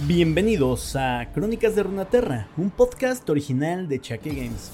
Bienvenidos a Crónicas de Runaterra, un podcast original de Chaque Games.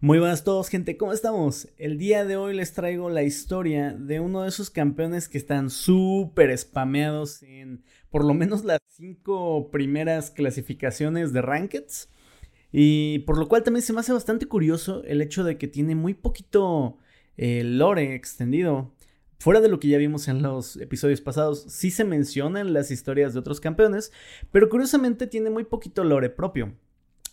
Muy buenas a todos, gente, ¿cómo estamos? El día de hoy les traigo la historia de uno de esos campeones que están súper spameados en por lo menos las cinco primeras clasificaciones de Rankeds. Y por lo cual también se me hace bastante curioso el hecho de que tiene muy poquito eh, lore extendido. Fuera de lo que ya vimos en los episodios pasados, sí se mencionan las historias de otros campeones, pero curiosamente tiene muy poquito lore propio.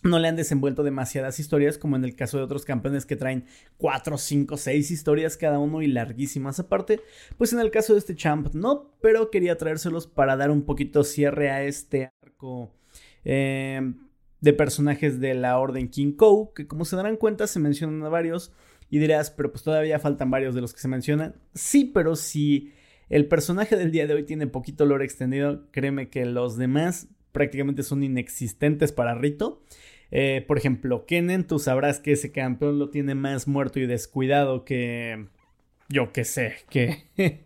No le han desenvuelto demasiadas historias como en el caso de otros campeones que traen 4, 5, 6 historias cada uno y larguísimas aparte. Pues en el caso de este champ no, pero quería traérselos para dar un poquito cierre a este arco eh, de personajes de la Orden King Kou, que como se darán cuenta se mencionan a varios. Y dirás, pero pues todavía faltan varios de los que se mencionan. Sí, pero si el personaje del día de hoy tiene poquito lore extendido, créeme que los demás prácticamente son inexistentes para Rito. Eh, por ejemplo, Kennen, tú sabrás que ese campeón lo tiene más muerto y descuidado que. Yo qué sé, que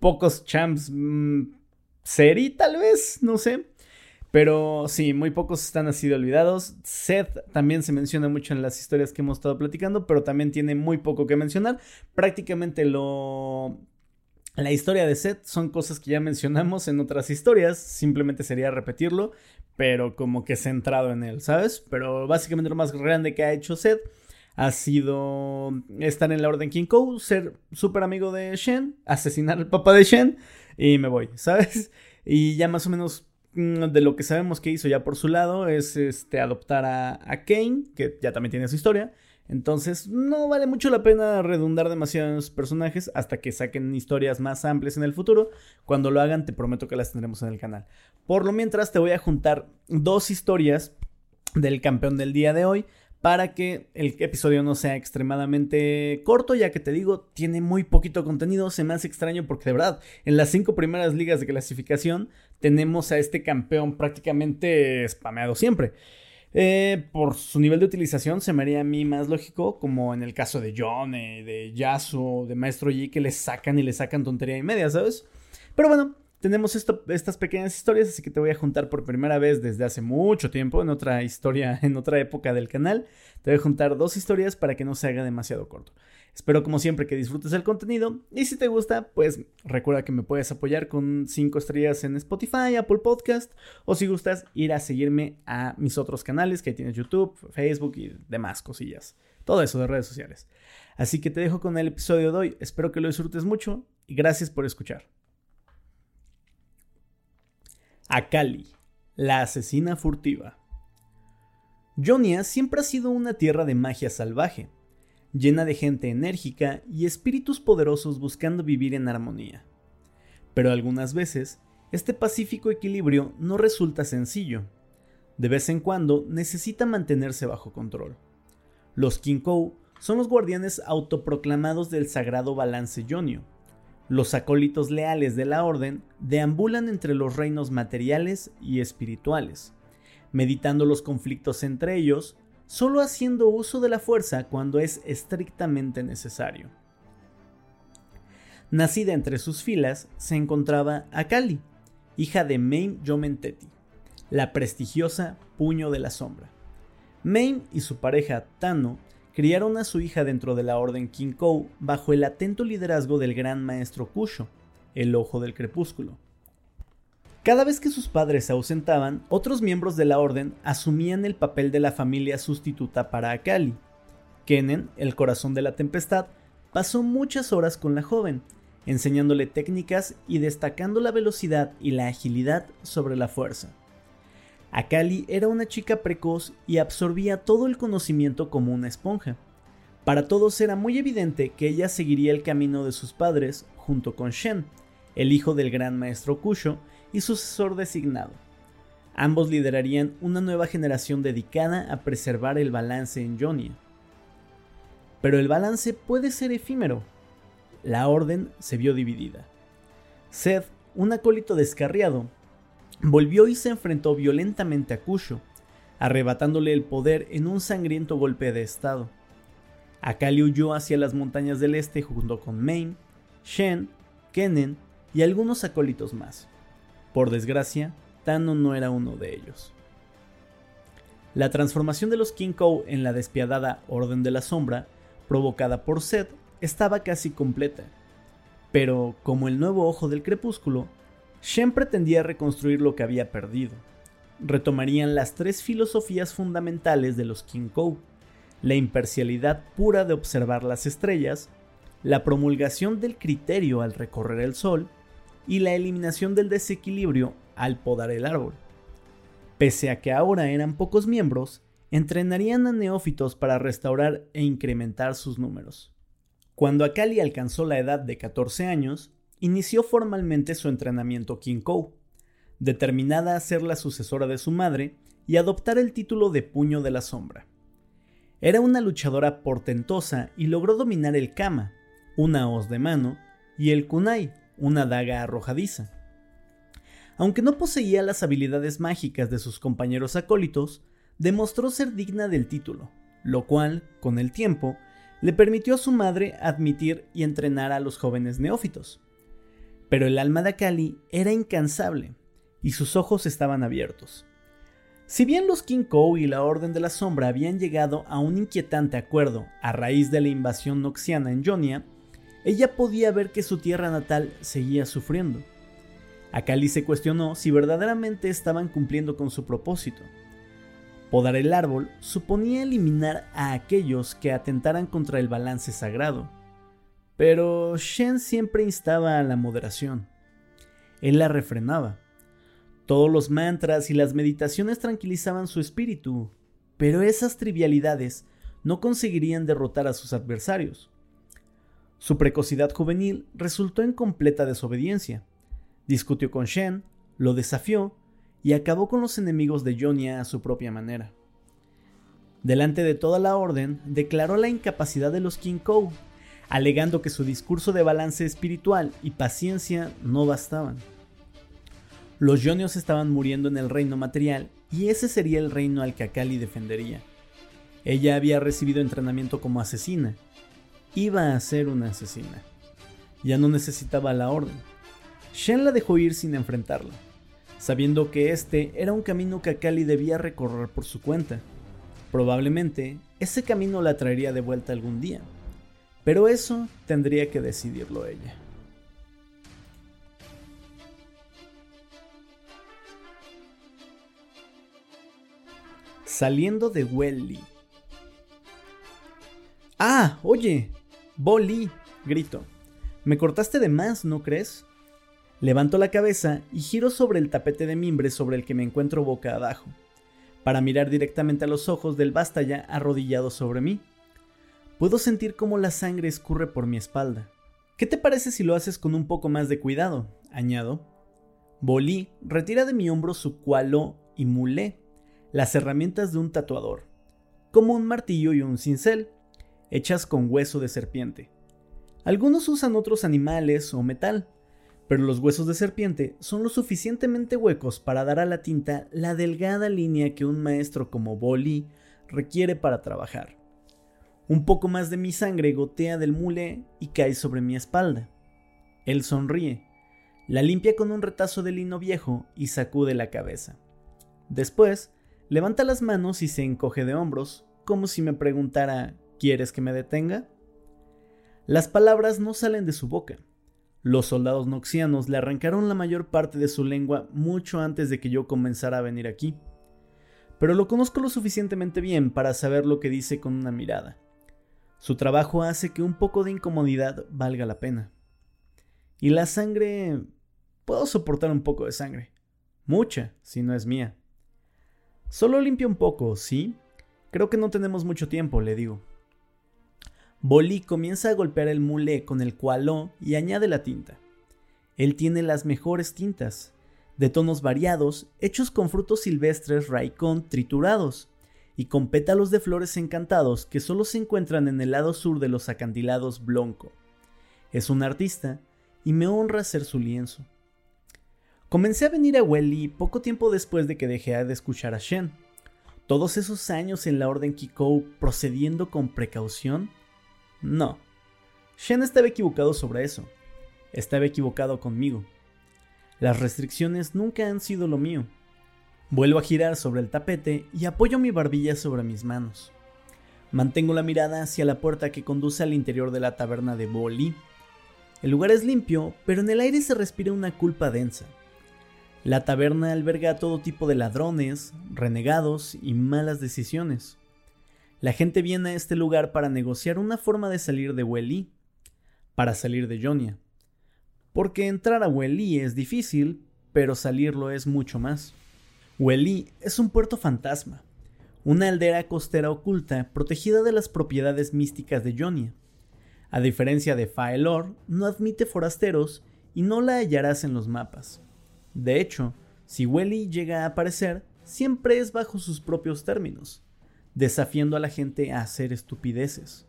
pocos champs. Mmm, Seri, tal vez, no sé. Pero sí, muy pocos están así olvidados. Seth también se menciona mucho en las historias que hemos estado platicando, pero también tiene muy poco que mencionar. Prácticamente lo... La historia de Seth son cosas que ya mencionamos en otras historias, simplemente sería repetirlo, pero como que centrado en él, ¿sabes? Pero básicamente lo más grande que ha hecho Seth ha sido estar en la Orden King Kou, ser súper amigo de Shen, asesinar al papá de Shen y me voy, ¿sabes? Y ya más o menos de lo que sabemos que hizo ya por su lado es este, adoptar a, Kane, que ya también tiene su historia. Entonces no vale mucho la pena redundar demasiados personajes hasta que saquen historias más amplias en el futuro. Cuando lo hagan te prometo que las tendremos en el canal. Por lo mientras te voy a juntar dos historias del campeón del día de hoy para que el episodio no sea extremadamente corto, ya que te digo, tiene muy poquito contenido, se me hace extraño porque de verdad, en las cinco primeras ligas de clasificación tenemos a este campeón prácticamente spameado siempre. Eh, por su nivel de utilización se me haría a mí más lógico, como en el caso de John, de Yasuo, de Maestro Yi, que le sacan y le sacan tontería y media, ¿sabes? Pero bueno, tenemos estas pequeñas historias, así que te voy a juntar por primera vez desde hace mucho tiempo, en otra historia, en otra época del canal. Te voy a juntar dos historias para que no se haga demasiado corto. Espero como siempre que disfrutes el contenido y si te gusta, pues recuerda que me puedes apoyar con 5 estrellas en Spotify, Apple Podcast o si gustas ir a seguirme a mis otros canales que tienes YouTube, Facebook y demás cosillas. Todo eso de redes sociales. Así que te dejo con el episodio de hoy, espero que lo disfrutes mucho y gracias por escuchar. Akali, la asesina furtiva. Jonia siempre ha sido una tierra de magia salvaje, llena de gente enérgica y espíritus poderosos buscando vivir en armonía. Pero algunas veces, este pacífico equilibrio no resulta sencillo. De vez en cuando necesita mantenerse bajo control. Los Kinkou son los guardianes autoproclamados del sagrado balance Jonio, los acólitos leales de la orden deambulan entre los reinos materiales y espirituales, meditando los conflictos entre ellos, solo haciendo uso de la fuerza cuando es estrictamente necesario. Nacida entre sus filas se encontraba Akali, hija de Maim Yomenteti, la prestigiosa Puño de la Sombra. Maim y su pareja Tano criaron a su hija dentro de la Orden Kinkou bajo el atento liderazgo del gran maestro Kusho, el Ojo del Crepúsculo. Cada vez que sus padres se ausentaban, otros miembros de la Orden asumían el papel de la familia sustituta para Akali. Kennen, el corazón de la tempestad, pasó muchas horas con la joven, enseñándole técnicas y destacando la velocidad y la agilidad sobre la fuerza. Akali era una chica precoz y absorbía todo el conocimiento como una esponja. Para todos era muy evidente que ella seguiría el camino de sus padres junto con Shen, el hijo del gran maestro Kusho y sucesor designado. Ambos liderarían una nueva generación dedicada a preservar el balance en Jonia. Pero el balance puede ser efímero. La orden se vio dividida. Seth, un acólito descarriado, volvió y se enfrentó violentamente a Kusho, arrebatándole el poder en un sangriento golpe de estado. Akali huyó hacia las montañas del este junto con Main, Shen, Kennen y algunos acólitos más. Por desgracia, Tano no era uno de ellos. La transformación de los Kinkou en la despiadada Orden de la Sombra, provocada por Seth, estaba casi completa. Pero, como el nuevo ojo del crepúsculo, Shen pretendía reconstruir lo que había perdido. Retomarían las tres filosofías fundamentales de los Kinkou, la imparcialidad pura de observar las estrellas, la promulgación del criterio al recorrer el sol y la eliminación del desequilibrio al podar el árbol. Pese a que ahora eran pocos miembros, entrenarían a neófitos para restaurar e incrementar sus números. Cuando Akali alcanzó la edad de 14 años, inició formalmente su entrenamiento Kinkou, determinada a ser la sucesora de su madre y adoptar el título de Puño de la Sombra. Era una luchadora portentosa y logró dominar el Kama, una hoz de mano, y el Kunai, una daga arrojadiza. Aunque no poseía las habilidades mágicas de sus compañeros acólitos, demostró ser digna del título, lo cual, con el tiempo, le permitió a su madre admitir y entrenar a los jóvenes neófitos. Pero el alma de Akali era incansable, y sus ojos estaban abiertos. Si bien los Kinkou y la Orden de la Sombra habían llegado a un inquietante acuerdo a raíz de la invasión noxiana en Jonia, ella podía ver que su tierra natal seguía sufriendo. Akali se cuestionó si verdaderamente estaban cumpliendo con su propósito. Podar el árbol suponía eliminar a aquellos que atentaran contra el balance sagrado. Pero Shen siempre instaba a la moderación. Él la refrenaba. Todos los mantras y las meditaciones tranquilizaban su espíritu, pero esas trivialidades no conseguirían derrotar a sus adversarios. Su precocidad juvenil resultó en completa desobediencia. Discutió con Shen, lo desafió y acabó con los enemigos de Jonia a su propia manera. Delante de toda la orden, declaró la incapacidad de los Kinkou, alegando que su discurso de balance espiritual y paciencia no bastaban. Los Yonios estaban muriendo en el reino material y ese sería el reino al que Akali defendería. Ella había recibido entrenamiento como asesina. Iba a ser una asesina. Ya no necesitaba la orden. Shen la dejó ir sin enfrentarla, sabiendo que este era un camino que Akali debía recorrer por su cuenta. Probablemente ese camino la traería de vuelta algún día, pero eso tendría que decidirlo ella. saliendo de Welly. ¡Ah! Oye, Bolly, grito. Me cortaste de más, ¿no crees? Levanto la cabeza y giro sobre el tapete de mimbre sobre el que me encuentro boca abajo, para mirar directamente a los ojos del Bastaya arrodillado sobre mí. Puedo sentir cómo la sangre escurre por mi espalda. ¿Qué te parece si lo haces con un poco más de cuidado? añado. Bolí retira de mi hombro su cualo y mulé las herramientas de un tatuador, como un martillo y un cincel, hechas con hueso de serpiente. Algunos usan otros animales o metal, pero los huesos de serpiente son lo suficientemente huecos para dar a la tinta la delgada línea que un maestro como Boli requiere para trabajar. Un poco más de mi sangre gotea del mule y cae sobre mi espalda. Él sonríe, la limpia con un retazo de lino viejo y sacude la cabeza. Después, Levanta las manos y se encoge de hombros, como si me preguntara ¿Quieres que me detenga? Las palabras no salen de su boca. Los soldados noxianos le arrancaron la mayor parte de su lengua mucho antes de que yo comenzara a venir aquí. Pero lo conozco lo suficientemente bien para saber lo que dice con una mirada. Su trabajo hace que un poco de incomodidad valga la pena. Y la sangre... Puedo soportar un poco de sangre. Mucha, si no es mía. Solo limpia un poco, ¿sí? Creo que no tenemos mucho tiempo, le digo. Bolí comienza a golpear el mulé con el cualó y añade la tinta. Él tiene las mejores tintas, de tonos variados, hechos con frutos silvestres raicón triturados y con pétalos de flores encantados que solo se encuentran en el lado sur de los acantilados Blanco. Es un artista y me honra ser su lienzo. Comencé a venir a Welly poco tiempo después de que dejé de escuchar a Shen. ¿Todos esos años en la Orden Kikou procediendo con precaución? No. Shen estaba equivocado sobre eso. Estaba equivocado conmigo. Las restricciones nunca han sido lo mío. Vuelvo a girar sobre el tapete y apoyo mi barbilla sobre mis manos. Mantengo la mirada hacia la puerta que conduce al interior de la taberna de Boli. El lugar es limpio, pero en el aire se respira una culpa densa. La taberna alberga todo tipo de ladrones, renegados y malas decisiones. La gente viene a este lugar para negociar una forma de salir de Welly, para salir de Jonia. Porque entrar a Welly es difícil, pero salirlo es mucho más. Welly es un puerto fantasma, una aldea costera oculta protegida de las propiedades místicas de Jonia. A diferencia de Faelor, no admite forasteros y no la hallarás en los mapas. De hecho, si Welly llega a aparecer, siempre es bajo sus propios términos, desafiando a la gente a hacer estupideces.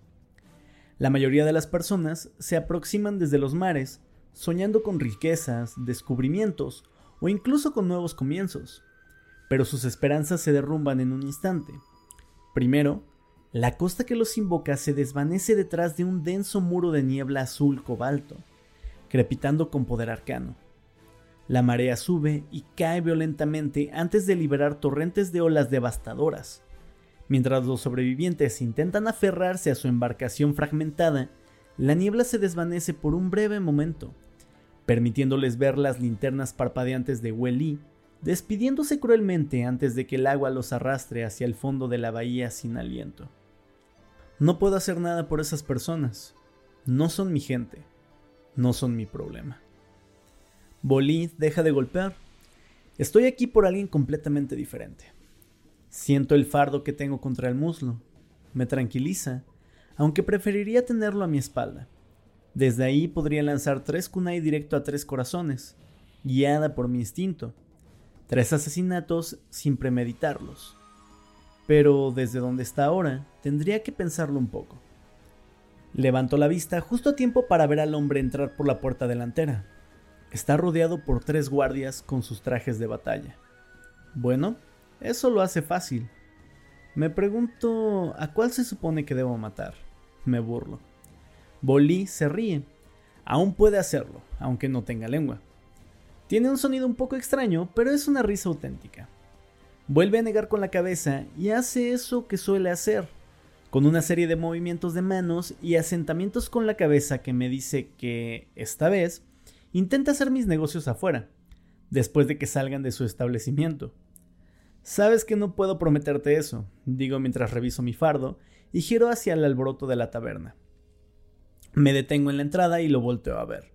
La mayoría de las personas se aproximan desde los mares, soñando con riquezas, descubrimientos o incluso con nuevos comienzos, pero sus esperanzas se derrumban en un instante. Primero, la costa que los invoca se desvanece detrás de un denso muro de niebla azul cobalto, crepitando con poder arcano. La marea sube y cae violentamente antes de liberar torrentes de olas devastadoras. Mientras los sobrevivientes intentan aferrarse a su embarcación fragmentada, la niebla se desvanece por un breve momento, permitiéndoles ver las linternas parpadeantes de Welly, despidiéndose cruelmente antes de que el agua los arrastre hacia el fondo de la bahía sin aliento. No puedo hacer nada por esas personas. No son mi gente. No son mi problema. Bolí deja de golpear. Estoy aquí por alguien completamente diferente. Siento el fardo que tengo contra el muslo. Me tranquiliza, aunque preferiría tenerlo a mi espalda. Desde ahí podría lanzar tres kunai directo a tres corazones, guiada por mi instinto. Tres asesinatos sin premeditarlos. Pero desde donde está ahora, tendría que pensarlo un poco. Levanto la vista justo a tiempo para ver al hombre entrar por la puerta delantera. Está rodeado por tres guardias con sus trajes de batalla. Bueno, eso lo hace fácil. Me pregunto a cuál se supone que debo matar. Me burlo. Bolí se ríe. Aún puede hacerlo, aunque no tenga lengua. Tiene un sonido un poco extraño, pero es una risa auténtica. Vuelve a negar con la cabeza y hace eso que suele hacer, con una serie de movimientos de manos y asentamientos con la cabeza que me dice que, esta vez, Intenta hacer mis negocios afuera, después de que salgan de su establecimiento. Sabes que no puedo prometerte eso, digo mientras reviso mi fardo y giro hacia el alboroto de la taberna. Me detengo en la entrada y lo volteo a ver.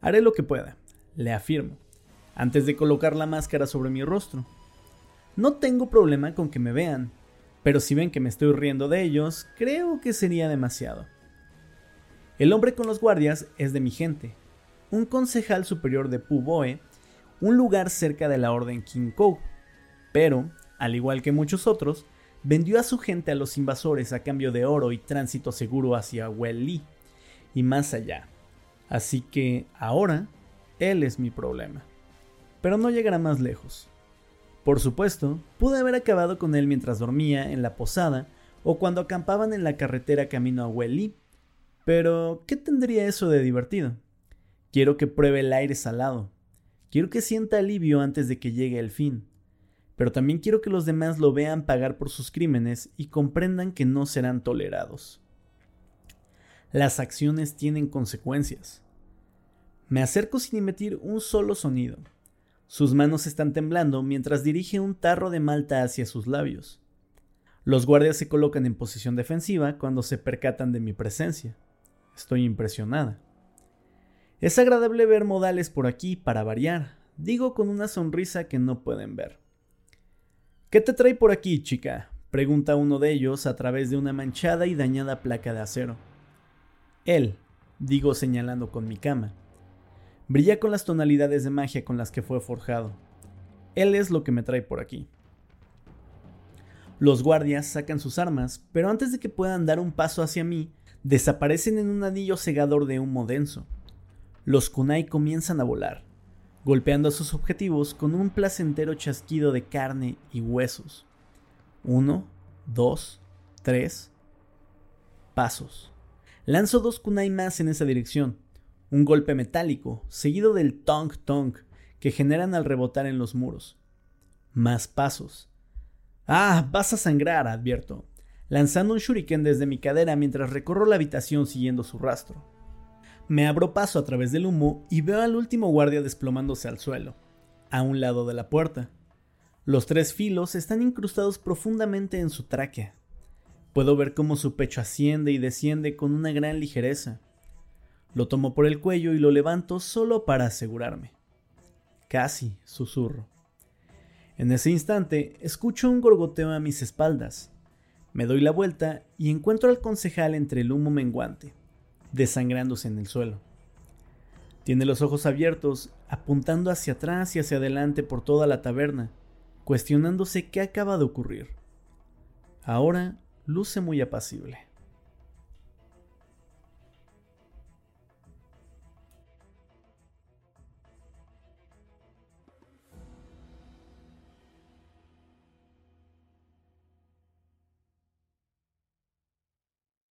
Haré lo que pueda, le afirmo, antes de colocar la máscara sobre mi rostro. No tengo problema con que me vean, pero si ven que me estoy riendo de ellos, creo que sería demasiado. El hombre con los guardias es de mi gente, un concejal superior de Puboe, un lugar cerca de la orden Kinkou, pero, al igual que muchos otros, vendió a su gente a los invasores a cambio de oro y tránsito seguro hacia Welly y más allá. Así que ahora, él es mi problema. Pero no llegará más lejos. Por supuesto, pude haber acabado con él mientras dormía en la posada o cuando acampaban en la carretera camino a Welly, pero ¿qué tendría eso de divertido? Quiero que pruebe el aire salado. Quiero que sienta alivio antes de que llegue el fin. Pero también quiero que los demás lo vean pagar por sus crímenes y comprendan que no serán tolerados. Las acciones tienen consecuencias. Me acerco sin emitir un solo sonido. Sus manos están temblando mientras dirige un tarro de malta hacia sus labios. Los guardias se colocan en posición defensiva cuando se percatan de mi presencia. Estoy impresionada. Es agradable ver modales por aquí para variar, digo con una sonrisa que no pueden ver. ¿Qué te trae por aquí, chica? pregunta uno de ellos a través de una manchada y dañada placa de acero. Él, digo señalando con mi cama. Brilla con las tonalidades de magia con las que fue forjado. Él es lo que me trae por aquí. Los guardias sacan sus armas, pero antes de que puedan dar un paso hacia mí, desaparecen en un anillo cegador de humo denso los kunai comienzan a volar, golpeando a sus objetivos con un placentero chasquido de carne y huesos. Uno, dos, tres. Pasos. Lanzo dos kunai más en esa dirección. Un golpe metálico, seguido del tonk tonk que generan al rebotar en los muros. Más pasos. Ah, vas a sangrar, advierto, lanzando un shuriken desde mi cadera mientras recorro la habitación siguiendo su rastro. Me abro paso a través del humo y veo al último guardia desplomándose al suelo, a un lado de la puerta. Los tres filos están incrustados profundamente en su tráquea. Puedo ver cómo su pecho asciende y desciende con una gran ligereza. Lo tomo por el cuello y lo levanto solo para asegurarme. Casi, susurro. En ese instante, escucho un gorgoteo a mis espaldas. Me doy la vuelta y encuentro al concejal entre el humo menguante desangrándose en el suelo. Tiene los ojos abiertos, apuntando hacia atrás y hacia adelante por toda la taberna, cuestionándose qué acaba de ocurrir. Ahora luce muy apacible.